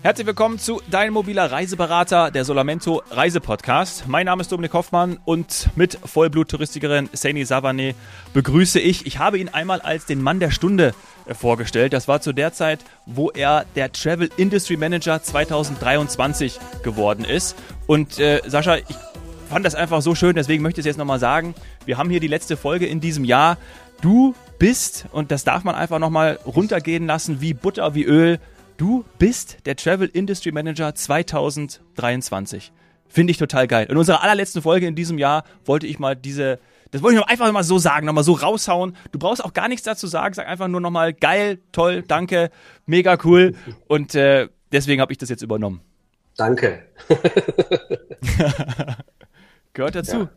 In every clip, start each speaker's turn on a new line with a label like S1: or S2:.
S1: Herzlich willkommen zu Dein mobiler Reiseberater, der Solamento Reisepodcast. Mein Name ist Dominik Hoffmann und mit Vollblut-Touristikerin Saini Savane begrüße ich. Ich habe ihn einmal als den Mann der Stunde äh, vorgestellt. Das war zu der Zeit, wo er der Travel Industry Manager 2023 geworden ist. Und äh, Sascha, ich fand das einfach so schön, deswegen möchte ich es jetzt nochmal sagen. Wir haben hier die letzte Folge in diesem Jahr. Du bist, und das darf man einfach nochmal runtergehen lassen, wie Butter, wie Öl, Du bist der Travel Industry Manager 2023. Finde ich total geil. In unserer allerletzten Folge in diesem Jahr wollte ich mal diese, das wollte ich noch einfach mal so sagen, nochmal so raushauen. Du brauchst auch gar nichts dazu sagen, sag einfach nur nochmal geil, toll, danke, mega cool. Und äh, deswegen habe ich das jetzt übernommen.
S2: Danke.
S1: Gehört dazu. Ja.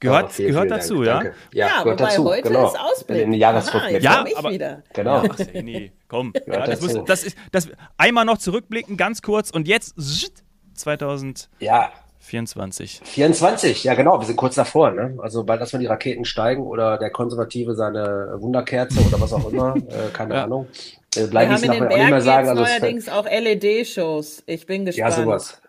S1: Gehört, vielen, gehört vielen dazu, Dank. ja? Danke.
S3: Ja, ja gehört dazu. heute genau. ist Ausblick.
S2: In Jahresrückblick.
S1: Ja, aber, wieder. Genau. Ach, nee, komm. Ja, das, muss, das, ist, das, einmal noch zurückblicken, ganz kurz und jetzt 2000.
S2: Ja.
S1: 24.
S2: 24, ja genau, wir sind kurz davor, ne? Also bald, dass wir die Raketen steigen oder der Konservative seine Wunderkerze oder was auch immer, äh, keine ja. Ahnung.
S3: Äh, bleib wir haben in den Bergen jetzt sagen, also neuerdings auch LED-Shows. Ich bin gespannt.
S2: Ja, sowas.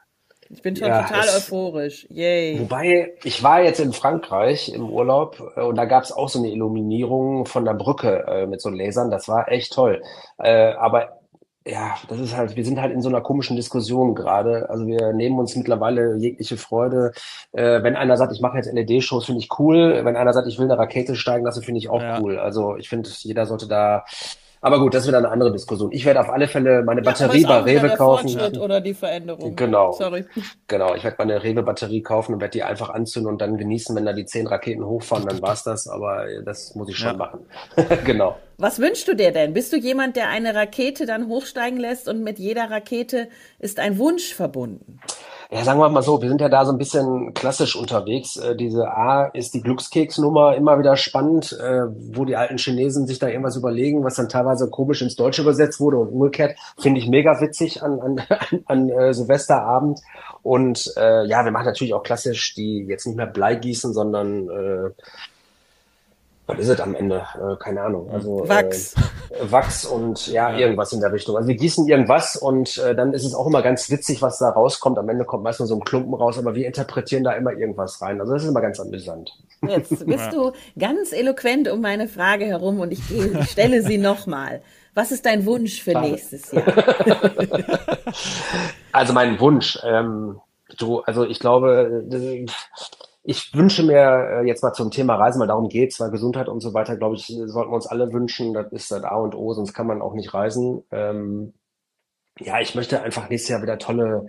S3: Ich bin schon ja, total es, euphorisch. Yay.
S2: Wobei, ich war jetzt in Frankreich im Urlaub äh, und da gab es auch so eine Illuminierung von der Brücke äh, mit so Lasern. Das war echt toll. Äh, aber ja, das ist halt, wir sind halt in so einer komischen Diskussion gerade. Also wir nehmen uns mittlerweile jegliche Freude. Äh, wenn einer sagt, ich mache jetzt LED-Shows, finde ich cool. Wenn einer sagt, ich will eine Rakete steigen lassen, finde ich auch ja. cool. Also ich finde, jeder sollte da aber gut, das ist wieder eine andere Diskussion. Ich werde auf alle Fälle meine Batterie ja, bei Rewe kaufen.
S3: Fortschritt oder die Veränderung.
S2: Genau. Sorry. Genau, ich werde meine Rewe-Batterie kaufen und werde die einfach anzünden und dann genießen, wenn da die zehn Raketen hochfahren, dann war's das. Aber das muss ich schon ja. machen. genau.
S3: Was wünschst du dir denn? Bist du jemand, der eine Rakete dann hochsteigen lässt und mit jeder Rakete ist ein Wunsch verbunden?
S2: Ja, sagen wir mal so, wir sind ja da so ein bisschen klassisch unterwegs. Äh, diese A ist die Glückskeksnummer immer wieder spannend, äh, wo die alten Chinesen sich da irgendwas überlegen, was dann teilweise komisch ins Deutsche übersetzt wurde und umgekehrt. Finde ich mega witzig an, an, an, an äh, Silvesterabend. Und äh, ja, wir machen natürlich auch klassisch die jetzt nicht mehr Blei gießen, sondern äh, was ist es am Ende? Äh, keine Ahnung. Also
S3: Wachs.
S2: Äh, Wachs und ja, irgendwas in der Richtung. Also wir gießen irgendwas und äh, dann ist es auch immer ganz witzig, was da rauskommt. Am Ende kommt meist nur so ein Klumpen raus, aber wir interpretieren da immer irgendwas rein. Also das ist immer ganz amüsant.
S3: Jetzt bist ja. du ganz eloquent um meine Frage herum und ich, ich stelle sie nochmal. Was ist dein Wunsch für nächstes Jahr?
S2: also mein Wunsch, ähm, du, also ich glaube, äh, ich wünsche mir äh, jetzt mal zum Thema Reisen, weil darum geht's, weil Gesundheit und so weiter, glaube ich, sollten wir uns alle wünschen. Das ist das A und O, sonst kann man auch nicht reisen. Ähm, ja, ich möchte einfach nächstes Jahr wieder tolle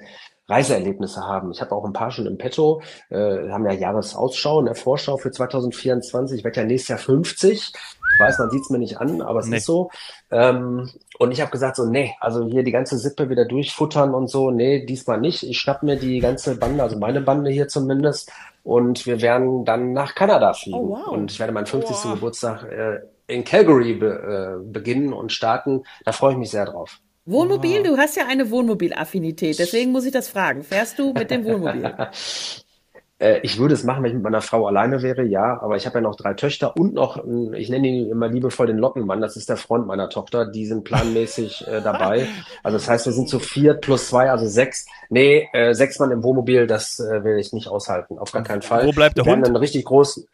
S2: Reiseerlebnisse haben. Ich habe auch ein paar schon im Petto. Äh, haben ja Jahresausschau, eine Vorschau für 2024. Ich werde ja nächstes Jahr 50. Ich weiß, man sieht's mir nicht an, aber es nee. ist so. Ähm, und ich habe gesagt so, nee, also hier die ganze Sippe wieder durchfuttern und so, nee, diesmal nicht. Ich schnapp mir die ganze Bande, also meine Bande hier zumindest, und wir werden dann nach Kanada fliegen. Oh, wow. Und ich werde meinen 50. Wow. Geburtstag äh, in Calgary be, äh, beginnen und starten. Da freue ich mich sehr drauf.
S3: Wohnmobil, du hast ja eine Wohnmobilaffinität, deswegen muss ich das fragen. Fährst du mit dem Wohnmobil?
S2: Äh, ich würde es machen, wenn ich mit meiner Frau alleine wäre, ja, aber ich habe ja noch drei Töchter und noch, ich nenne ihn immer liebevoll den Lockenmann, das ist der Freund meiner Tochter, die sind planmäßig äh, dabei. Also das heißt, wir sind zu vier plus zwei, also sechs. Nee, äh, sechs Mann im Wohnmobil, das äh, will ich nicht aushalten, auf gar keinen Fall.
S1: Wo bleibt der wir Hund?
S2: Einen richtig großen.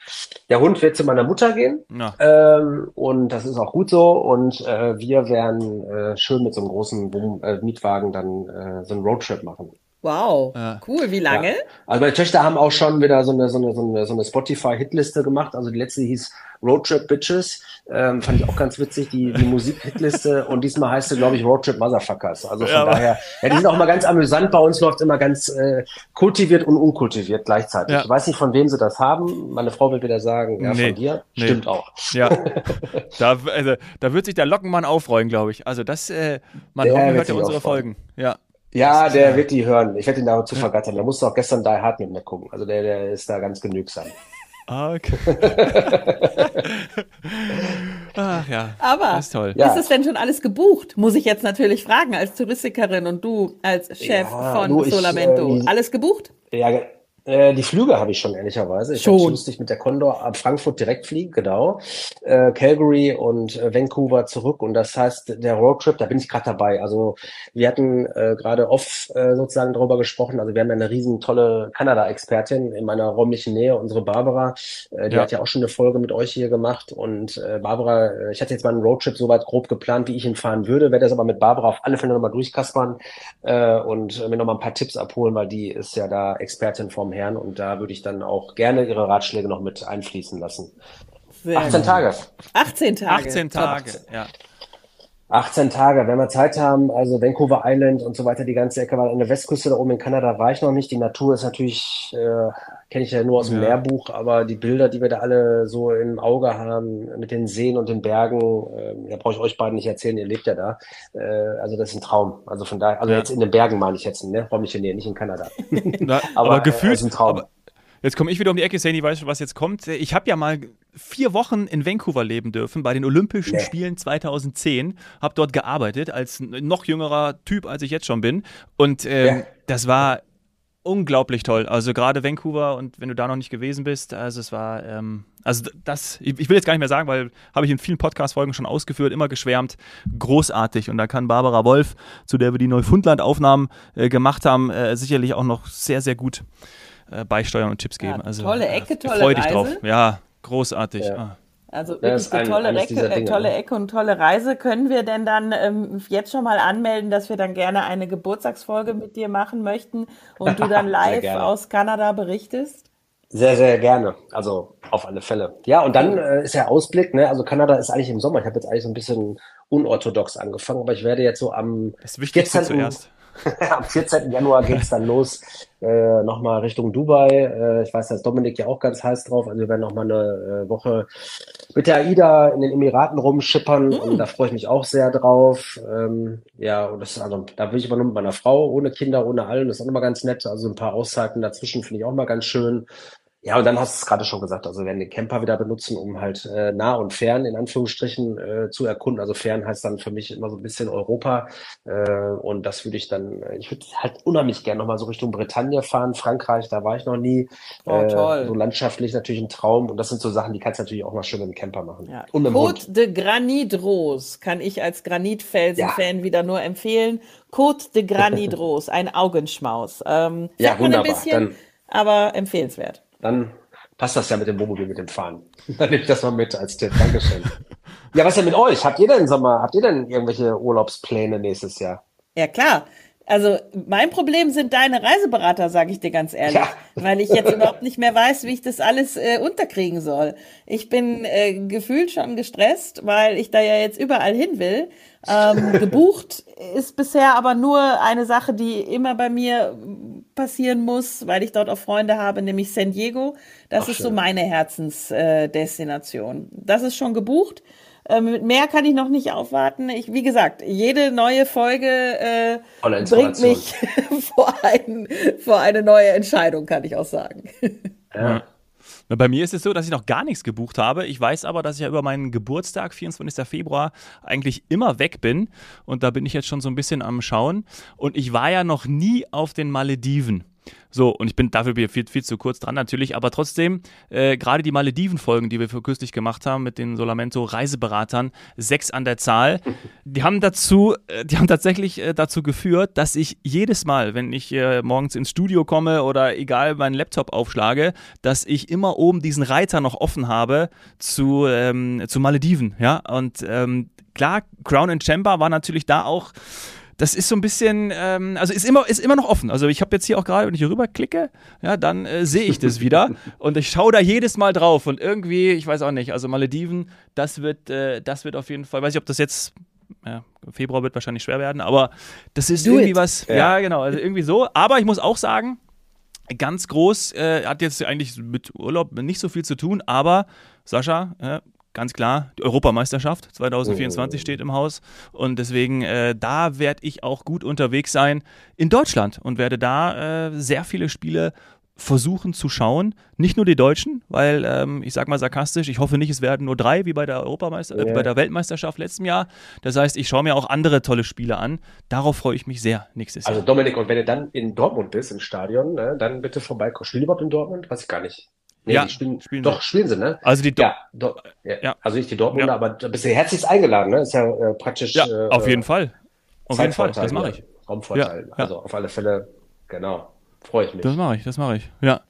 S2: Der Hund wird zu meiner Mutter gehen ähm, und das ist auch gut so und äh, wir werden äh, schön mit so einem großen Wohn äh, Mietwagen dann äh, so einen Roadtrip machen.
S3: Wow, ja. cool. Wie lange? Ja.
S2: Also meine Töchter haben auch schon wieder so eine, so eine, so eine, so eine Spotify-Hitliste gemacht. Also die letzte hieß Roadtrip Bitches. Ähm, fand ich auch ganz witzig, die, die Musik-Hitliste. Und diesmal heißt sie, glaube ich, Roadtrip Motherfuckers. Also von ja, daher, ja, die sind auch immer ganz amüsant. Bei uns läuft immer ganz äh, kultiviert und unkultiviert gleichzeitig. Ja. Ich weiß nicht, von wem sie das haben. Meine Frau wird wieder sagen, ja, nee, von dir. Nee. Stimmt auch.
S1: Ja. da, also, da wird sich der Lockenmann aufreuen, glaube ich. Also das, äh, man hört ja unsere Folgen. Ja.
S2: Ja, der wird die hören. Ich werde ihn dazu vergattern. Da musste auch gestern Die Hard mit mir gucken. Also der, der ist da ganz genügsam.
S1: Ah, okay. Ach ja.
S3: Aber
S1: das ist, toll.
S3: Ja. ist es denn schon alles gebucht? Muss ich jetzt natürlich fragen, als Touristikerin und du als Chef ja, von du, Solamento. Ich, äh, alles gebucht?
S2: Ja, Äh, die Flüge habe ich schon, ehrlicherweise. Ich
S3: Schon.
S2: Hab, musste ich mit der Condor ab Frankfurt direkt fliegen, genau. Äh, Calgary und äh, Vancouver zurück. Und das heißt, der Roadtrip, da bin ich gerade dabei. Also wir hatten äh, gerade off äh, sozusagen darüber gesprochen. Also wir haben ja eine riesen tolle Kanada-Expertin in meiner räumlichen Nähe, unsere Barbara. Äh, die
S1: Ja.
S2: hat ja auch schon eine Folge mit euch hier gemacht. Und äh, Barbara, äh, ich hatte jetzt mal einen Roadtrip soweit grob geplant, wie ich ihn fahren würde. Werde das aber mit Barbara auf alle Fälle nochmal durchkaspern äh, und äh, mir nochmal ein paar Tipps abholen, weil die ist ja da Expertin vom Herrn und da würde ich dann auch gerne ihre Ratschläge noch mit einfließen lassen.
S3: Sehr
S2: 18
S3: gut.
S2: Tage.
S3: 18 Tage.
S1: 18 Tage. Ja.
S2: 18 Tage, wenn wir Zeit haben, also Vancouver Island und so weiter, die ganze Ecke, weil an der Westküste da oben in Kanada war ich noch nicht. Die Natur ist natürlich, äh, kenne ich ja nur aus dem
S1: Ja.
S2: Lehrbuch, aber die Bilder, die wir da alle so im Auge haben, mit den Seen und den Bergen, äh, da brauche ich euch beiden nicht erzählen, ihr lebt ja da. Äh, also das ist ein Traum. Also von daher, also
S1: Ja.
S2: jetzt in den Bergen meine ich jetzt, ne? Räumliche Nähe, nicht in Kanada.
S1: Na,
S2: Aber,
S1: aber,
S2: äh,
S1: gefühlt,
S2: ist ein Traum.
S1: aber jetzt komme ich wieder um die Ecke, Sani, weißt du, was jetzt kommt? Ich habe ja mal vier Wochen in Vancouver leben dürfen, bei den Olympischen
S2: Nee.
S1: Spielen 2010. Habe dort gearbeitet, als noch jüngerer Typ, als ich jetzt schon bin. Und ähm,
S2: Ja.
S1: das war unglaublich toll. Also gerade Vancouver und wenn du da noch nicht gewesen bist, also es war, ähm, also das, ich will jetzt gar nicht mehr sagen, weil habe ich in vielen Podcast-Folgen schon ausgeführt, immer geschwärmt, großartig. Und da kann Barbara Wolf, zu der wir die Neufundland-Aufnahmen äh, gemacht haben, äh, sicherlich auch noch sehr, sehr gut äh, beisteuern und Tipps geben.
S3: Ja,
S1: also,
S3: tolle
S1: äh,
S3: Ecke, tolle
S1: Freu dich
S3: Reise.
S1: drauf. Ja, großartig.
S2: Ja.
S1: Ah.
S3: Also
S2: Das
S3: wirklich eine
S2: ein-
S3: tolle, Ecke,
S2: Dinge,
S3: tolle
S2: ne?
S3: Ecke und tolle Reise. Können wir denn dann ähm, jetzt schon mal anmelden, dass wir dann gerne eine Geburtstagsfolge mit dir machen möchten und du dann live aus Kanada berichtest?
S2: Sehr, sehr gerne. Also auf alle Fälle. Ja, und dann äh, ist der Ausblick, ne? Also Kanada ist eigentlich im Sommer. Ich habe jetzt eigentlich so ein bisschen unorthodox angefangen, aber ich werde jetzt so am
S1: Das Wichtigste
S2: 14.
S1: zuerst.
S2: Am 14. Januar geht's dann los, äh, nochmal Richtung Dubai. Äh, ich weiß, da ist Dominik ja auch ganz heiß drauf. Also wir werden nochmal eine äh, Woche mit der AIDA in den Emiraten rumschippern und da freue ich mich auch sehr drauf. Ähm, ja, und das ist also, da will ich aber nur mit meiner Frau, ohne Kinder, ohne allen. Das ist auch nochmal ganz nett. Also ein paar Auszeiten dazwischen finde ich auch mal ganz schön. Ja, und dann hast du es gerade schon gesagt, also wir werden den Camper wieder benutzen, um halt äh, nah und fern in Anführungsstrichen äh, zu erkunden. Also fern heißt dann für mich immer so ein bisschen Europa. Äh, und das würde ich dann, äh, ich würde halt unheimlich gerne nochmal so Richtung Bretagne fahren, Frankreich, da war ich noch nie.
S3: Oh,
S2: Äh,
S3: toll.
S2: So landschaftlich natürlich ein Traum. Und das sind so Sachen, die kannst du natürlich auch mal schön mit dem Camper machen.
S3: Ja.
S2: Und.
S3: Côte de Granit Rose kann ich als Granitfelsen-Fan wieder nur empfehlen. Côte de Granit Rose, ein Augenschmaus. Ähm,
S2: Ja,
S3: man ein
S2: wunderbar.
S3: bisschen, aber empfehlenswert.
S2: Dann passt das ja mit dem Wohnmobil, mit dem Fahren. Dann nehme ich das mal mit als Tipp. Dankeschön. ja, was denn mit euch? Habt ihr denn Sommer, habt ihr denn irgendwelche Urlaubspläne nächstes Jahr?
S3: Ja, klar. Also mein Problem sind deine Reiseberater, sage ich dir ganz ehrlich,
S2: Ja.
S3: weil ich jetzt überhaupt nicht mehr weiß, wie ich das alles äh, unterkriegen soll. Ich bin äh, gefühlt schon gestresst, weil ich da ja jetzt überall hin will. Ähm, gebucht ist bisher aber nur eine Sache, die immer bei mir passieren muss, weil ich dort auch Freunde habe, nämlich San Diego. Das
S2: Ach,
S3: ist so
S2: schön.
S3: meine Herzensdestination. Äh, das ist schon gebucht. Ähm, mit mehr kann ich noch nicht aufwarten. Ich, wie gesagt, jede neue Folge äh, bringt mich vor, ein, vor eine neue Entscheidung, kann ich auch sagen.
S2: Ja.
S1: Bei mir ist es so, dass ich noch gar nichts gebucht habe. Ich weiß aber, dass ich ja über meinen Geburtstag, 24. Februar, eigentlich immer weg bin. Und da bin ich jetzt schon so ein bisschen am Schauen. Und ich war ja noch nie auf den Malediven. So, und ich bin dafür viel, viel zu kurz dran natürlich, aber trotzdem, äh, gerade die Malediven-Folgen, die wir für kürzlich gemacht haben mit den Solamento-Reiseberatern, sechs an der Zahl, die haben dazu, äh, die haben tatsächlich äh, dazu geführt, dass ich jedes Mal, wenn ich äh, morgens ins Studio komme oder egal meinen Laptop aufschlage, dass ich immer oben diesen Reiter noch offen habe zu, ähm, zu Malediven, ja, und ähm, klar, Crown and Chamber war natürlich da auch das ist so ein bisschen, ähm, also ist immer, ist immer noch offen. Also ich habe jetzt hier auch gerade, wenn ich hier rüberklicke, ja, dann äh, sehe ich das wieder und ich schaue da jedes Mal drauf und irgendwie, ich weiß auch nicht, also Malediven, das wird, äh, das wird auf jeden Fall, weiß ich, ob das jetzt, ja, Februar wird wahrscheinlich schwer werden, aber das ist
S3: Do
S1: irgendwie
S3: it.
S1: was, ja.
S2: Ja.
S1: genau, also irgendwie so. Aber ich muss auch sagen, ganz groß, äh, hat jetzt eigentlich mit Urlaub nicht so viel zu tun, aber Sascha, äh, ganz klar, die Europameisterschaft 2024
S2: Oh.
S1: steht im Haus und deswegen, äh, da werde ich auch gut unterwegs sein in Deutschland und werde da äh, sehr viele Spiele versuchen zu schauen. Nicht nur die Deutschen, weil ähm, ich sage mal sarkastisch, ich hoffe nicht, es werden nur drei wie bei der Europameister, äh, bei der Weltmeisterschaft letzten Jahr. Das heißt, ich schaue mir auch andere tolle Spiele an. Darauf freue ich mich sehr nächstes
S2: also
S1: Jahr.
S2: Also Dominik, und wenn du dann in Dortmund bist, im Stadion, ne, dann bitte vorbeikommen. Spielen die überhaupt in Dortmund? Weiß ich gar nicht. Nee,
S1: ja,
S2: spielen,
S1: spielen
S2: doch, spielen sie, ne?
S1: Also die Do
S2: ja, do, ja,
S1: ja,
S2: also nicht die Dortmunder,
S1: Ja.
S2: aber da bist du herzlichst eingeladen, ne? Ist ja äh, praktisch.
S1: ja,
S2: äh,
S1: auf jeden Fall. Auf jeden Fall, das mache ich.
S2: Raumvorteil. Also auf alle Fälle, genau. Freue ich mich.
S1: Das mache ich, das mache ich. Ja.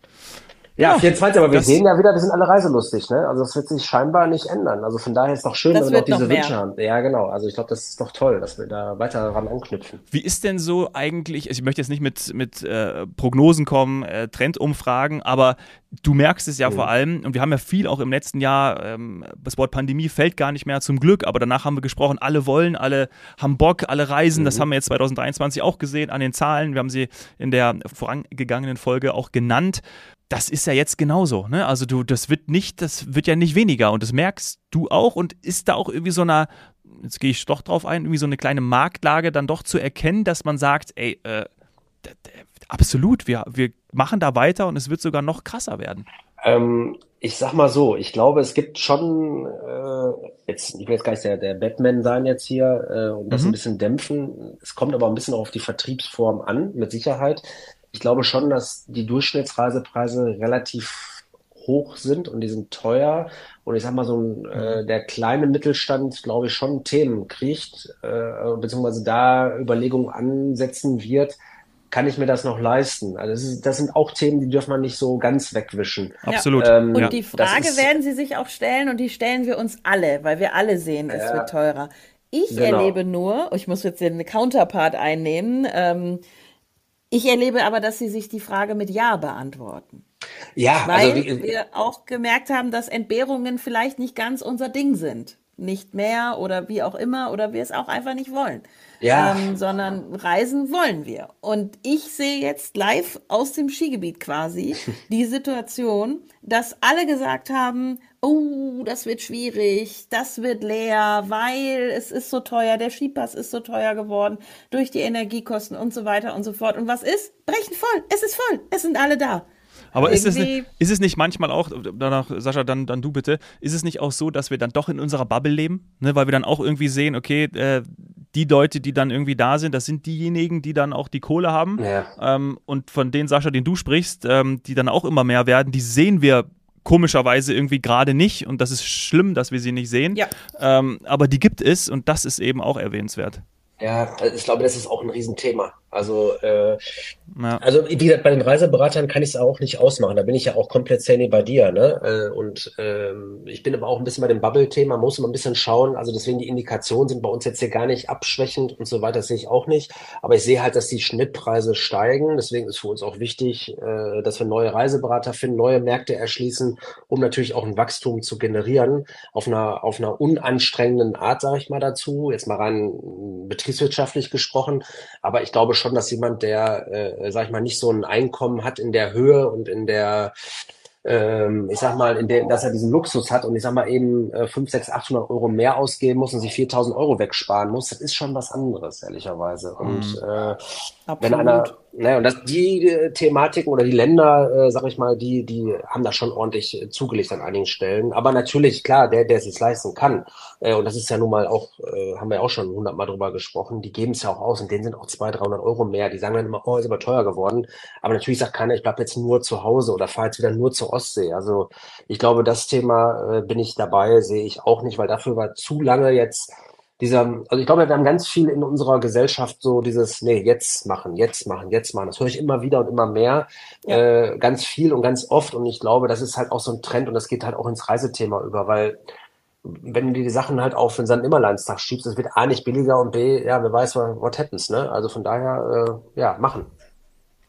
S2: Ja,
S1: Genau.
S2: 24, aber wir sehen ja wieder, wir sind alle reiselustig, ne? Also das wird sich scheinbar nicht ändern. Also von daher ist doch schön,
S3: Das
S2: wenn wir noch diese
S3: mehr.
S2: Wünsche haben. Ja, genau. Also ich glaube, das ist doch toll, dass wir da weiter daran anknüpfen.
S1: Wie ist denn so eigentlich, also ich möchte jetzt nicht mit, mit äh, Prognosen kommen, äh, Trendumfragen, aber du merkst es ja vor allem, und wir haben ja viel auch im letzten Jahr, ähm, das Wort Pandemie fällt gar nicht mehr zum Glück, aber danach haben wir gesprochen, alle wollen, alle haben Bock, alle reisen, das haben wir jetzt 2023 auch gesehen an den Zahlen, wir haben sie in der vorangegangenen Folge auch genannt. Das ist ja jetzt genauso, ne? Also du, das wird nicht, das wird ja nicht weniger und das merkst du auch und ist da auch irgendwie so einer, jetzt gehe ich doch drauf ein, irgendwie so eine kleine Marktlage dann doch zu erkennen, dass man sagt, ey, äh, absolut, wir, wir machen da weiter und es wird sogar noch krasser werden.
S2: Ähm, ich sag mal so, ich glaube, es gibt schon, äh, jetzt, ich will jetzt gar nicht der, der Batman sein jetzt hier äh, und das
S1: Mhm.
S2: ein bisschen dämpfen. Es kommt aber ein bisschen auch auf die Vertriebsform an, mit Sicherheit. Ich glaube schon, dass die Durchschnittsreisepreise relativ hoch sind und die sind teuer. Und ich sag mal, so ein, äh, der kleine Mittelstand, glaube ich, schon Themen kriegt, äh, beziehungsweise da Überlegungen ansetzen wird. Kann ich mir das noch leisten? Also das, ist, das sind auch Themen, die dürfen man nicht so ganz wegwischen.
S1: Absolut.
S2: Ähm,
S3: Und die Frage
S2: ist-
S3: werden Sie sich auch stellen und die stellen wir uns alle, weil wir alle sehen, es
S2: Ja.
S3: wird teurer. Ich
S2: Genau.
S3: erlebe nur, ich muss jetzt den Counterpart einnehmen, ähm, ich erlebe aber, dass Sie sich die Frage mit Ja beantworten.
S2: Ja,
S3: Weil
S2: also wie,
S3: wir auch gemerkt haben, dass Entbehrungen vielleicht nicht ganz unser Ding sind. Nicht mehr oder wie auch immer oder wir es auch einfach nicht wollen.
S2: Ja.
S3: Ähm, sondern reisen wollen wir. Und ich sehe jetzt live aus dem Skigebiet quasi die Situation, dass alle gesagt haben, oh, das wird schwierig, das wird leer, weil es ist so teuer, der Skipass ist so teuer geworden durch die Energiekosten und so weiter und so fort. Und was ist? Brechen voll. Es ist voll. Es sind alle da.
S1: Aber ist es, nicht, ist es nicht manchmal auch, danach, Sascha, dann, dann du bitte, ist es nicht auch so, dass wir dann doch in unserer Bubble leben? Ne? Weil wir dann auch irgendwie sehen, okay, äh, die Leute, die dann irgendwie da sind, das sind diejenigen, die dann auch die Kohle haben.
S2: Ja.
S1: Ähm, und von denen, Sascha, den du sprichst, ähm, die dann auch immer mehr werden, die sehen wir komischerweise irgendwie gerade nicht. Und das ist schlimm, dass wir sie nicht sehen.
S3: Ja.
S1: Ähm, aber die gibt es und das ist eben auch erwähnenswert.
S2: ja, ich glaube, das ist auch ein Riesenthema. Also, äh,
S1: Ja.
S2: also wie gesagt, bei den Reiseberatern kann ich es auch nicht ausmachen. Da bin ich ja auch komplett Sandy bei dir, ne? Äh, Und ähm, ich bin aber auch ein bisschen bei dem Bubble-Thema, muss immer ein bisschen schauen. Also deswegen die Indikationen sind bei uns jetzt hier gar nicht abschwächend und so weiter, das sehe ich auch nicht. Aber ich sehe halt, dass die Schnittpreise steigen. Deswegen ist für uns auch wichtig, äh, dass wir neue Reiseberater finden, neue Märkte erschließen, um natürlich auch ein Wachstum zu generieren auf einer auf einer unanstrengenden Art, sage ich mal dazu. Jetzt mal rein betriebswirtschaftlich gesprochen. Aber ich glaube schon, dass jemand, der, äh, sag ich mal, nicht so ein Einkommen hat in der Höhe und in der, ähm, ich sag mal, in der, dass er diesen Luxus hat und ich sag mal eben äh, 5, 6, 800 Euro mehr ausgeben muss und sich 4000 Euro wegsparen muss, das ist schon was anderes, ehrlicherweise. Und äh, wenn einer, ne, und das, die äh, Thematiken oder die Länder, äh, sag ich mal, die, die haben da schon ordentlich äh, zugelegt an einigen Stellen. Aber natürlich, klar, der, der es sich leisten kann, äh, und das ist ja nun mal auch, äh, haben wir auch schon hundertmal drüber gesprochen, die geben es ja auch aus und denen sind auch 200, 300 Euro mehr. Die sagen dann immer, oh, ist aber teuer geworden. Aber natürlich sagt keiner, ich bleib jetzt nur zu Hause oder fahre jetzt wieder nur zur Ostsee. Also ich glaube, das Thema äh, bin ich dabei, sehe ich auch nicht, weil dafür war zu lange jetzt dieser, also ich glaube, wir haben ganz viel in unserer Gesellschaft so dieses, nee, jetzt machen, jetzt machen, jetzt machen. Das höre ich immer wieder und immer mehr,
S3: Ja.
S2: äh, ganz viel und ganz oft. Und ich glaube, das ist halt auch so ein Trend und das geht halt auch ins Reisethema über, weil wenn du dir die Sachen halt auf den St. Nimmerleinstag schiebst, das wird A nicht billiger und B, ja, wer weiß, what, what happens, ne? Also von daher, äh, ja, machen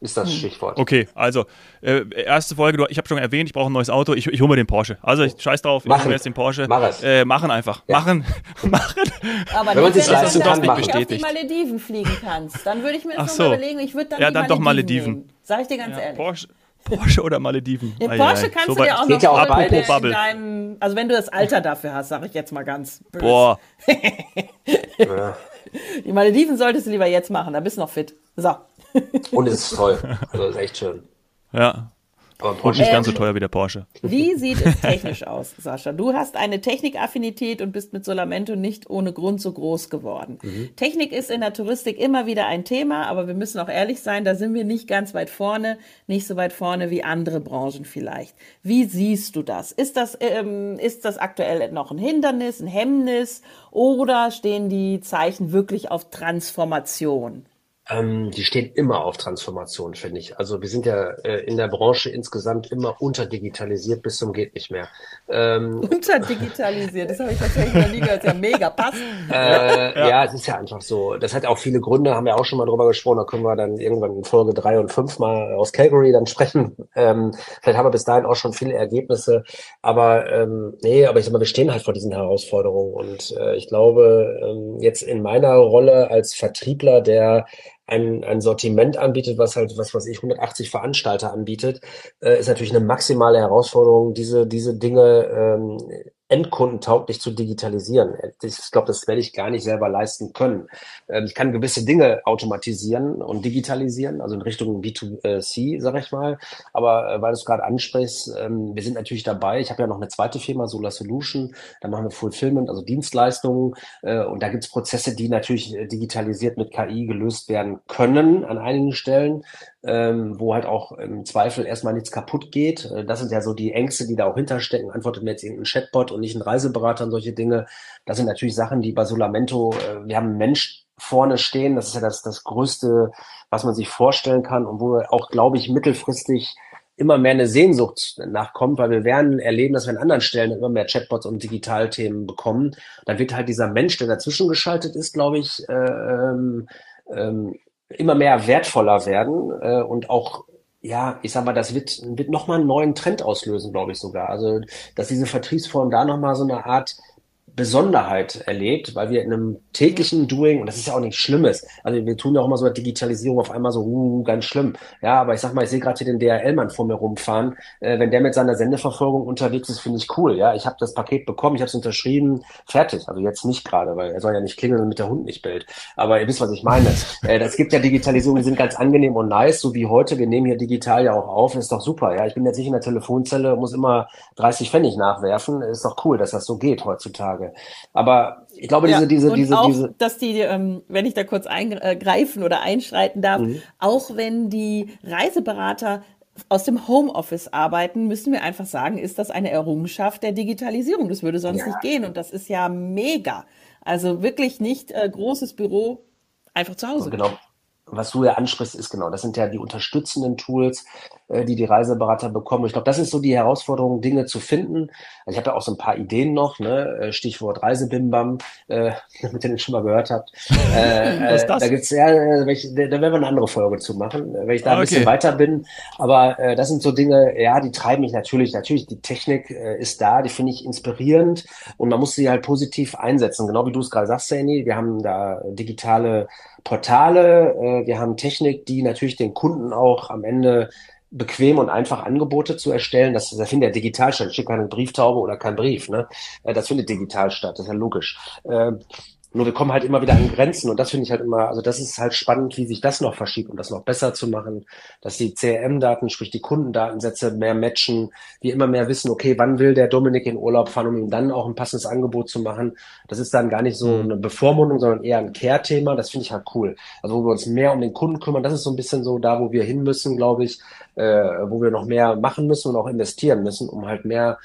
S2: ist das Stichwort.
S1: Okay, also äh, erste Folge, du, ich habe schon erwähnt, ich brauche ein neues Auto, ich, ich hole mir den Porsche. Also ich scheiß drauf, ich hole
S2: Machen.
S1: mir jetzt den Porsche.
S2: Mach es.
S1: Äh, machen einfach.
S2: Ja.
S1: Machen. machen.
S3: Aber
S2: Wenn man
S3: wenn
S2: leisten
S3: du
S2: kann,
S3: dann
S2: machen.
S3: nicht auf die. Malediven fliegen kannst. Dann würde ich mir
S1: Ach
S3: das
S1: so.
S3: noch überlegen. Ich würde dann
S1: Ja,
S3: die
S1: dann doch
S3: Malediven nehmen. Sag ich dir ganz
S1: Ja,
S3: ehrlich.
S1: Porsche, Porsche oder Malediven?
S3: Den Porsche kannst
S1: so
S3: du dir auch noch
S2: ja
S3: wenn
S1: Bubble.
S3: deinem, also wenn du das Alter dafür hast, sage ich jetzt mal ganz böse.
S1: Boah,
S2: Ja.
S3: Die Malediven solltest du lieber jetzt machen, da bist du noch fit. So.
S2: Und es ist toll. Also ist echt schön.
S1: ja. Und nicht ganz so teuer wie der Porsche.
S3: Wie sieht es technisch aus, Sascha? Du hast eine Technikaffinität und bist mit Solamento nicht ohne Grund so groß geworden. Mhm. Technik ist in der Touristik immer wieder ein Thema, aber wir müssen auch ehrlich sein, da sind wir nicht ganz weit vorne, nicht so weit vorne wie andere Branchen vielleicht. Wie siehst du das? Ist das, ähm, ist das aktuell noch ein Hindernis, ein Hemmnis oder stehen die Zeichen wirklich auf Transformation?
S2: Ähm, die stehen immer auf Transformation, finde ich. Also wir sind ja äh, in der Branche insgesamt immer unterdigitalisiert bis zum geht nicht mehr.
S3: Ähm, unterdigitalisiert, das habe ich tatsächlich noch nie gehört. Ja, mega, passt.
S2: Äh, ja. ja. es ist ja einfach so. Das hat auch viele Gründe, haben wir auch schon mal drüber gesprochen. Da können wir dann irgendwann in Folge drei und fünf mal aus Calgary dann sprechen. Ähm, vielleicht haben wir bis dahin auch schon viele Ergebnisse. Aber ähm, nee, aber ich sag mal, wir stehen halt vor diesen Herausforderungen. Und äh, ich glaube, ähm, jetzt in meiner Rolle als Vertriebler, der ein, ein Sortiment anbietet, was halt, was was ich, 180 Veranstalter anbietet, äh, ist natürlich eine maximale Herausforderung, diese, diese Dinge ähm, endkundentauglich zu digitalisieren. Ich glaube, das werde ich gar nicht selber leisten können. Ähm, ich kann gewisse Dinge automatisieren und digitalisieren, also in Richtung B2C, sag ich mal. Aber äh, weil du es gerade ansprichst, ähm, wir sind natürlich dabei. Ich habe ja noch eine zweite Firma, Solar Solution. Da machen wir Fulfillment, also Dienstleistungen. Äh, und da gibt es Prozesse, die natürlich äh, digitalisiert mit KI gelöst werden können an einigen Stellen ähm, wo halt auch im Zweifel erstmal nichts kaputt geht. Äh, das sind ja so die Ängste, die da auch hinterstecken. Antwortet mir jetzt irgendein Chatbot und nicht ein Reiseberater und solche Dinge. Das sind natürlich Sachen, die bei Solamento, äh, wir haben einen Mensch vorne stehen. Das ist ja das, das Größte, was man sich vorstellen kann und wo auch, glaube ich, mittelfristig immer mehr eine Sehnsucht nachkommt, weil wir werden erleben, dass wir an anderen Stellen immer mehr Chatbots und Digitalthemen bekommen. Dann wird halt dieser Mensch, der dazwischen geschaltet ist, glaube ich, äh, ähm, ähm, immer mehr wertvoller werden äh, und auch ja, ich sag mal, das wird, wird nochmal einen neuen Trend auslösen, glaube ich sogar. Also, dass diese Vertriebsform da nochmal so eine Art Besonderheit erlebt, weil wir in einem täglichen Doing, und das ist ja auch nichts Schlimmes, also wir tun ja auch immer so Digitalisierung auf einmal so, uh, ganz schlimm. Ja, aber ich sag mal, ich sehe gerade hier den DRL-Mann vor mir rumfahren. Äh, wenn der mit seiner Sendeverfolgung unterwegs ist, finde ich cool. Ja, ich habe das Paket bekommen, ich habe es unterschrieben, fertig. Also jetzt nicht gerade, weil er soll ja nicht klingeln, damit der Hund nicht bellt. Aber ihr wisst, was ich meine. äh, das gibt ja Digitalisierung, die sind ganz angenehm und nice, so wie heute. Wir nehmen hier digital ja auch auf, ist doch super. Ja, ich bin jetzt nicht in der Telefonzelle, muss immer 30 Pfennig nachwerfen. Ist doch cool, dass das so geht heutzutage. Aber ich glaube, ja, diese, diese, diese,
S3: auch,
S2: diese.
S3: Dass die, ähm, wenn ich da kurz eingreifen oder einschreiten darf, mhm. auch wenn die Reiseberater aus dem Homeoffice arbeiten, müssen wir einfach sagen, ist das eine Errungenschaft der Digitalisierung. Das würde sonst ja. nicht gehen. Und das ist ja mega. Also wirklich nicht äh, großes Büro, einfach zu Hause.
S2: Genau was du ja ansprichst, ist genau, das sind ja die unterstützenden Tools, äh, die die Reiseberater bekommen. Ich glaube, das ist so die Herausforderung, Dinge zu finden. Also ich habe ja auch so ein paar Ideen noch, ne? Äh, Stichwort Reisebimbam, äh, damit ihr den schon mal gehört habt. Äh, was ist das? Da gibt's ja, äh, ich, da werden wir eine andere Folge zu machen, wenn ich da ein okay. bisschen weiter bin. Aber äh, das sind so Dinge, ja, die treiben mich natürlich. Natürlich, die Technik äh, ist da, die finde ich inspirierend und man muss sie halt positiv einsetzen. Genau wie du es gerade sagst, Sandy, wir haben da digitale Portale, äh, wir haben Technik, die natürlich den Kunden auch am Ende bequem und einfach Angebote zu erstellen. Das, das findet ja digital statt. Ich schicke keine Brieftaube oder kein Brief. Ne? Äh, das findet digital statt. Das ist ja logisch. Äh, nur wir kommen halt immer wieder an Grenzen und das finde ich halt immer, also das ist halt spannend, wie sich das noch verschiebt, um das noch besser zu machen, dass die CRM-Daten, sprich die Kundendatensätze mehr matchen, wir immer mehr wissen, okay, wann will der Dominik in Urlaub fahren, um ihm dann auch ein passendes Angebot zu machen. Das ist dann gar nicht so mhm. eine Bevormundung, sondern eher ein Care-Thema. Das finde ich halt cool. Also wo wir uns mehr um den Kunden kümmern, das ist so ein bisschen so da, wo wir hin müssen, glaube ich, äh, wo wir noch mehr machen müssen und auch investieren müssen, um halt mehr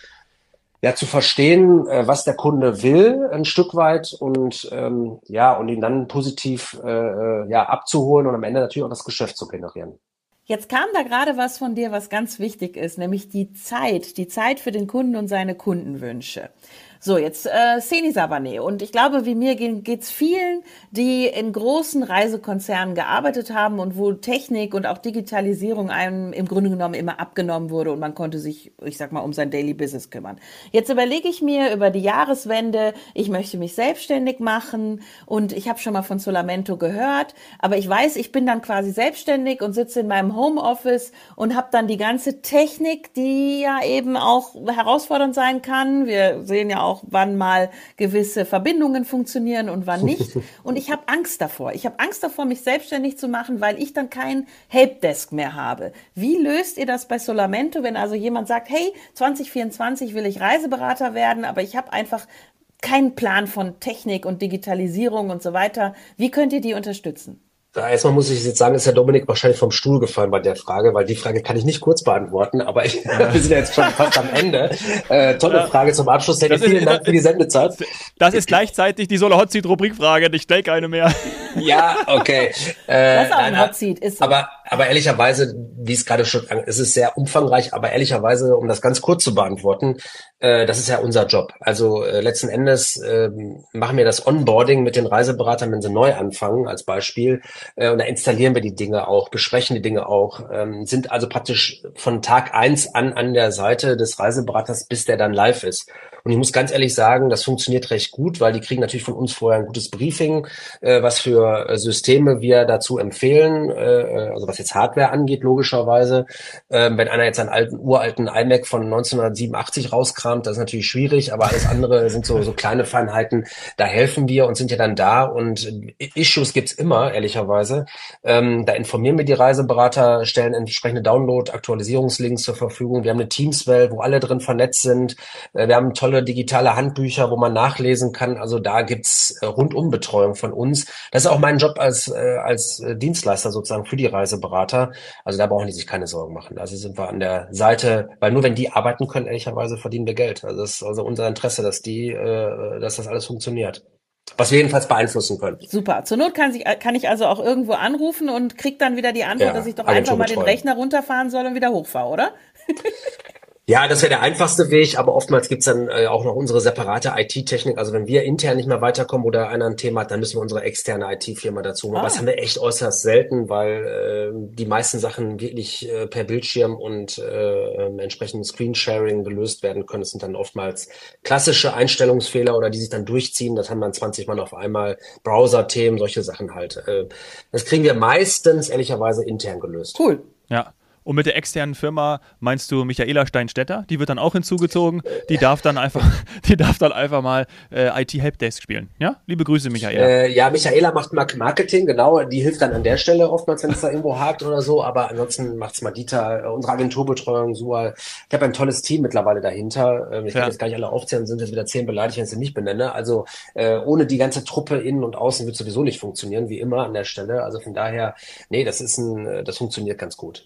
S2: ja, zu verstehen, äh, was der Kunde will, ein Stück weit und ähm, ja, und ihn dann positiv äh, äh, ja, abzuholen und am Ende natürlich auch das Geschäft zu generieren.
S3: Jetzt kam da gerade was von dir, was ganz wichtig ist, nämlich die Zeit, die Zeit für den Kunden und seine Kundenwünsche. So, jetzt äh, Seni Savane. Und ich glaube, wie mir geht's vielen, die in großen Reisekonzernen gearbeitet haben und wo Technik und auch Digitalisierung einem im Grunde genommen immer abgenommen wurde und man konnte sich, ich sag mal, um sein Daily Business kümmern. Jetzt überlege ich mir über die Jahreswende, ich möchte mich selbstständig machen und ich habe schon mal von Solamento gehört, aber ich weiß, ich bin dann quasi selbstständig und sitze in meinem Homeoffice und habe dann die ganze Technik, die ja eben auch herausfordernd sein kann. Wir sehen ja auch auch, wann mal gewisse Verbindungen funktionieren und wann nicht. Und ich habe Angst davor. Ich habe Angst davor, mich selbstständig zu machen, weil ich dann kein Helpdesk mehr habe. Wie löst ihr das bei Solamento, wenn also jemand sagt, hey, 2024 will ich Reiseberater werden, aber ich habe einfach keinen Plan von Technik und Digitalisierung und so weiter. Wie könnt ihr die unterstützen?
S2: Erstmal muss ich jetzt sagen, ist der Dominik wahrscheinlich vom Stuhl gefallen bei der Frage, weil die Frage kann ich nicht kurz beantworten, aber ich, wir sind ja jetzt schon fast am Ende. Äh, tolle ja. Frage zum Abschluss. Danny, vielen ist, Dank für die Sendezeit.
S1: Das ist gleichzeitig die Solo Hot Seat Rubrikfrage. Ich stelle keine mehr.
S2: Ja, okay.
S3: Äh, das ist auch ein Hot Seat, ist so.
S2: Aber, aber ehrlicherweise, wie es gerade schon, es ist sehr umfangreich, aber ehrlicherweise, um das ganz kurz zu beantworten, das ist ja unser Job. Also äh, letzten Endes äh, machen wir das Onboarding mit den Reiseberatern, wenn sie neu anfangen, als Beispiel. Äh, und da installieren wir die Dinge auch, besprechen die Dinge auch, ähm, sind also praktisch von Tag eins an an der Seite des Reiseberaters, bis der dann live ist. Und ich muss ganz ehrlich sagen, das funktioniert recht gut, weil die kriegen natürlich von uns vorher ein gutes Briefing, äh, was für äh, Systeme wir dazu empfehlen, äh, also was jetzt Hardware angeht, logischerweise. Ähm, wenn einer jetzt einen alten, uralten iMac von 1987 rauskramt, das ist natürlich schwierig, aber alles andere sind so, so kleine Feinheiten. Da helfen wir und sind ja dann da und Issues gibt's immer, ehrlicherweise. Ähm, da informieren wir die Reiseberater, stellen entsprechende Download, Aktualisierungslinks zur Verfügung. Wir haben eine Teams-Welt, wo alle drin vernetzt sind. Äh, wir haben tolle tolle digitale Handbücher, wo man nachlesen kann. Also da gibt's äh, Rundumbetreuung von uns. Das ist auch mein Job als, äh, als äh, Dienstleister sozusagen für die Reiseberater. Also da brauchen die sich keine Sorgen machen. Also sind wir an der Seite, weil nur wenn die arbeiten können, ehrlicherweise verdienen wir Geld. Also das ist also unser Interesse, dass die, äh, dass das alles funktioniert. Was wir jedenfalls beeinflussen können.
S3: Super. Zur Not kann, sich, kann ich also auch irgendwo anrufen und krieg dann wieder die Antwort, ja, dass ich doch einfach mal den Rechner runterfahren soll und wieder hochfahre, oder?
S2: Ja, das wäre der einfachste Weg, aber oftmals gibt's dann äh, auch noch unsere separate IT-Technik. Also wenn wir intern nicht mehr weiterkommen oder einer ein Thema hat, dann müssen wir unsere externe IT-Firma dazu holen. Ah. Aber das haben wir echt äußerst selten, weil äh, die meisten Sachen wirklich äh, per Bildschirm und äh, entsprechend Screensharing gelöst werden können. Das sind dann oftmals klassische Einstellungsfehler oder die sich dann durchziehen. Das haben dann 20 Mann auf einmal. Browser-Themen, solche Sachen halt. Äh, das kriegen wir meistens ehrlicherweise intern gelöst.
S1: Cool. Ja. Und mit der externen Firma meinst du Michaela Steinstetter? Die wird dann auch hinzugezogen. Die darf dann einfach, die darf dann einfach mal äh, IT Helpdesk spielen. Ja, liebe Grüße, Michaela.
S2: Äh, ja, Michaela macht Marketing, genau. Die hilft dann an der Stelle oftmals, wenn es da irgendwo hakt oder so. Aber ansonsten macht's Madita, äh, unsere Agenturbetreuung, Sual. Ich habe ein tolles Team mittlerweile dahinter. Ähm, ich ja. kann jetzt gar nicht alle aufzählen, sind jetzt wieder zehn beleidigt, wenn ich sie nicht benenne. Also äh, ohne die ganze Truppe innen und außen wird sowieso nicht funktionieren, wie immer an der Stelle. Also von daher, nee, das ist ein, äh, das funktioniert ganz gut.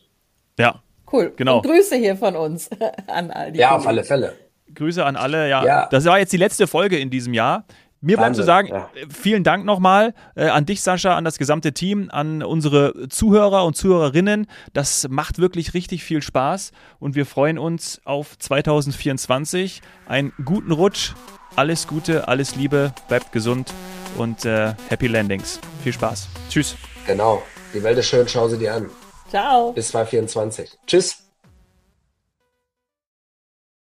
S1: Ja.
S3: Cool. Genau. Und Grüße hier von uns an all
S2: die. Ja, Kollegen. auf alle Fälle.
S1: Grüße an alle. Ja, ja, das war jetzt die letzte Folge in diesem Jahr. Mir bleibt zu sagen, ja. vielen Dank nochmal äh, an dich, Sascha, an das gesamte Team, an unsere Zuhörer und Zuhörerinnen. Das macht wirklich richtig viel Spaß und wir freuen uns auf 2024. Einen guten Rutsch, alles Gute, alles Liebe, bleibt gesund und äh, Happy Landings. Viel Spaß. Tschüss.
S2: Genau. Die Welt ist schön, schau sie dir an.
S3: Ciao.
S2: Bis 2024. Tschüss.